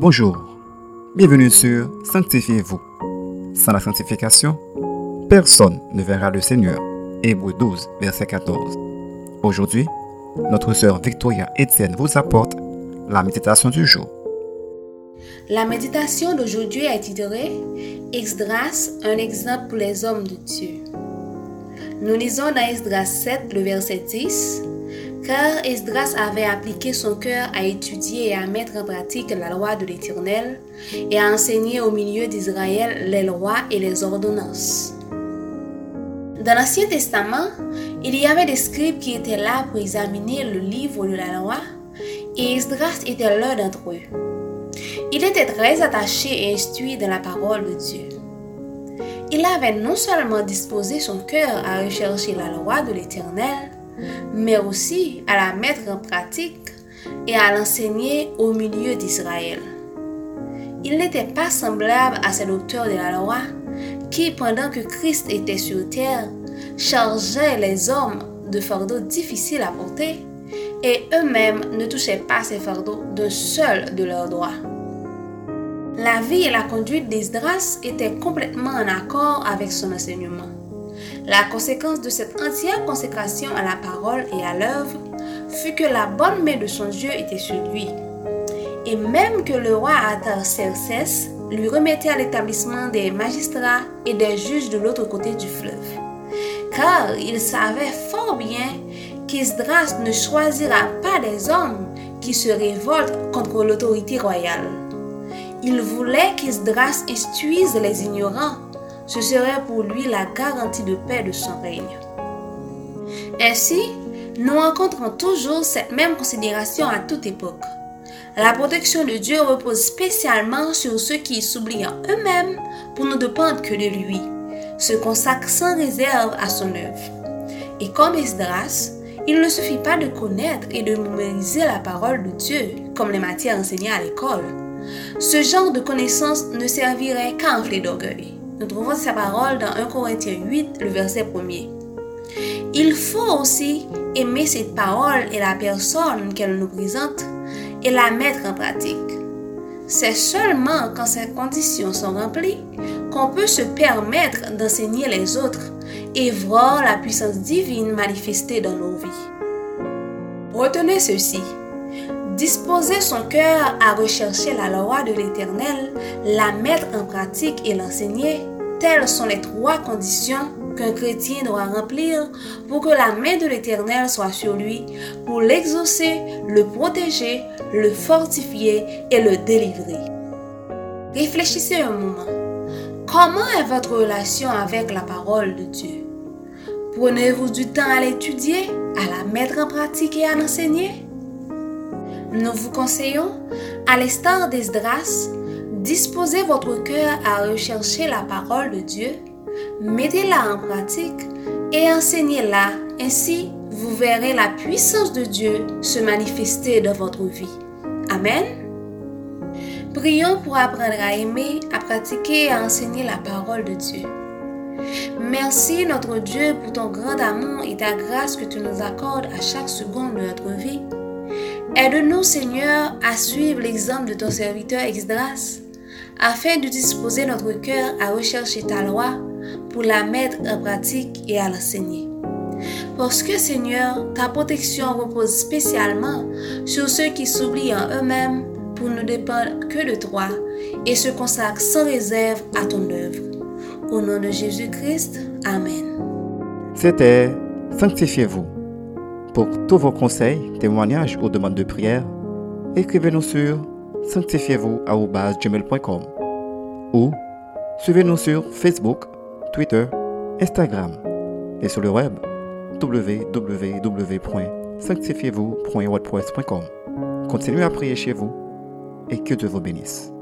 Bonjour, bienvenue sur Sanctifiez-vous. Sans la sanctification, personne ne verra le Seigneur. Hébreu 12, verset 14. Aujourd'hui, notre sœur Victoria Etienne vous apporte la méditation du jour. La méditation d'aujourd'hui est titrée Esdras, un exemple pour les hommes de Dieu. Nous lisons dans Esdras 7, le verset 10 car Esdras avait appliqué son cœur à étudier et à mettre en pratique la loi de l'Éternel et à enseigner au milieu d'Israël les lois et les ordonnances. Dans l'Ancien Testament, il y avait des scribes qui étaient là pour examiner le livre de la loi et Esdras était l'un d'entre eux. Il était très attaché et instruit dans la parole de Dieu. Il avait non seulement disposé son cœur à rechercher la loi de l'Éternel, mais aussi à la mettre en pratique et à l'enseigner au milieu d'Israël. Il n'était pas semblable à ces docteurs de la loi qui, pendant que Christ était sur terre, chargeaient les hommes de fardeaux difficiles à porter et eux-mêmes ne touchaient pas ces fardeaux d'un seul de leurs doigts. La vie et la conduite d'Esdras étaient complètement en accord avec son enseignement. La conséquence de cette entière consécration à la parole et à l'œuvre fut que la bonne main de son Dieu était sur lui. Et même que le roi Artaxerxès lui remettait à l'établissement des magistrats et des juges de l'autre côté du fleuve. Car il savait fort bien qu'Esdras ne choisira pas des hommes qui se révoltent contre l'autorité royale. Il voulait qu'Esdras instruise les ignorants ce serait pour lui la garantie de paix de son règne. Ainsi, nous rencontrons toujours cette même considération à toute époque. La protection de Dieu repose spécialement sur ceux qui s'oublient en eux-mêmes pour ne dépendre que de lui, se consacrent sans réserve à son œuvre. Et comme Esdras, il ne suffit pas de connaître et de mémoriser la parole de Dieu comme les matières enseignées à l'école. Ce genre de connaissances ne servirait qu'à enfler d'orgueil. Nous trouvons sa parole dans 1 Corinthiens 8, le verset 1er. Il faut aussi aimer cette parole et la personne qu'elle nous présente et la mettre en pratique. C'est seulement quand ces conditions sont remplies qu'on peut se permettre d'enseigner les autres et voir la puissance divine manifestée dans nos vies. Retenez ceci. Disposer son cœur à rechercher la loi de l'Éternel, la mettre en pratique et l'enseigner, telles sont les trois conditions qu'un chrétien doit remplir pour que la main de l'Éternel soit sur lui, pour l'exaucer, le protéger, le fortifier et le délivrer. Réfléchissez un moment. Comment est votre relation avec la parole de Dieu? Prenez-vous du temps à l'étudier, à la mettre en pratique et à l'enseigner? Nous vous conseillons, à l'instar d'Esdras, disposez votre cœur à rechercher la parole de Dieu, mettez-la en pratique et enseignez-la. Ainsi, vous verrez la puissance de Dieu se manifester dans votre vie. Amen. Prions pour apprendre à aimer, à pratiquer et à enseigner la parole de Dieu. Merci notre Dieu pour ton grand amour et ta grâce que tu nous accordes à chaque seconde de notre vie. Aide-nous, Seigneur, à suivre l'exemple de ton serviteur Exdras, afin de disposer notre cœur à rechercher ta loi pour la mettre en pratique et à l'enseigner. Parce que, Seigneur, ta protection repose spécialement sur ceux qui s'oublient en eux-mêmes pour ne dépendre que de toi et se consacrent sans réserve à ton œuvre. Au nom de Jésus-Christ, Amen. C'était Sanctifiez-vous pour tous vos conseils, témoignages ou demandes de prière, écrivez-nous sur sanctifiez-vous.com ou suivez-nous sur Facebook, Twitter, Instagram et sur le web www.sanctifiez-vous.wordpress.com. Continuez à prier chez vous et que Dieu vous bénisse.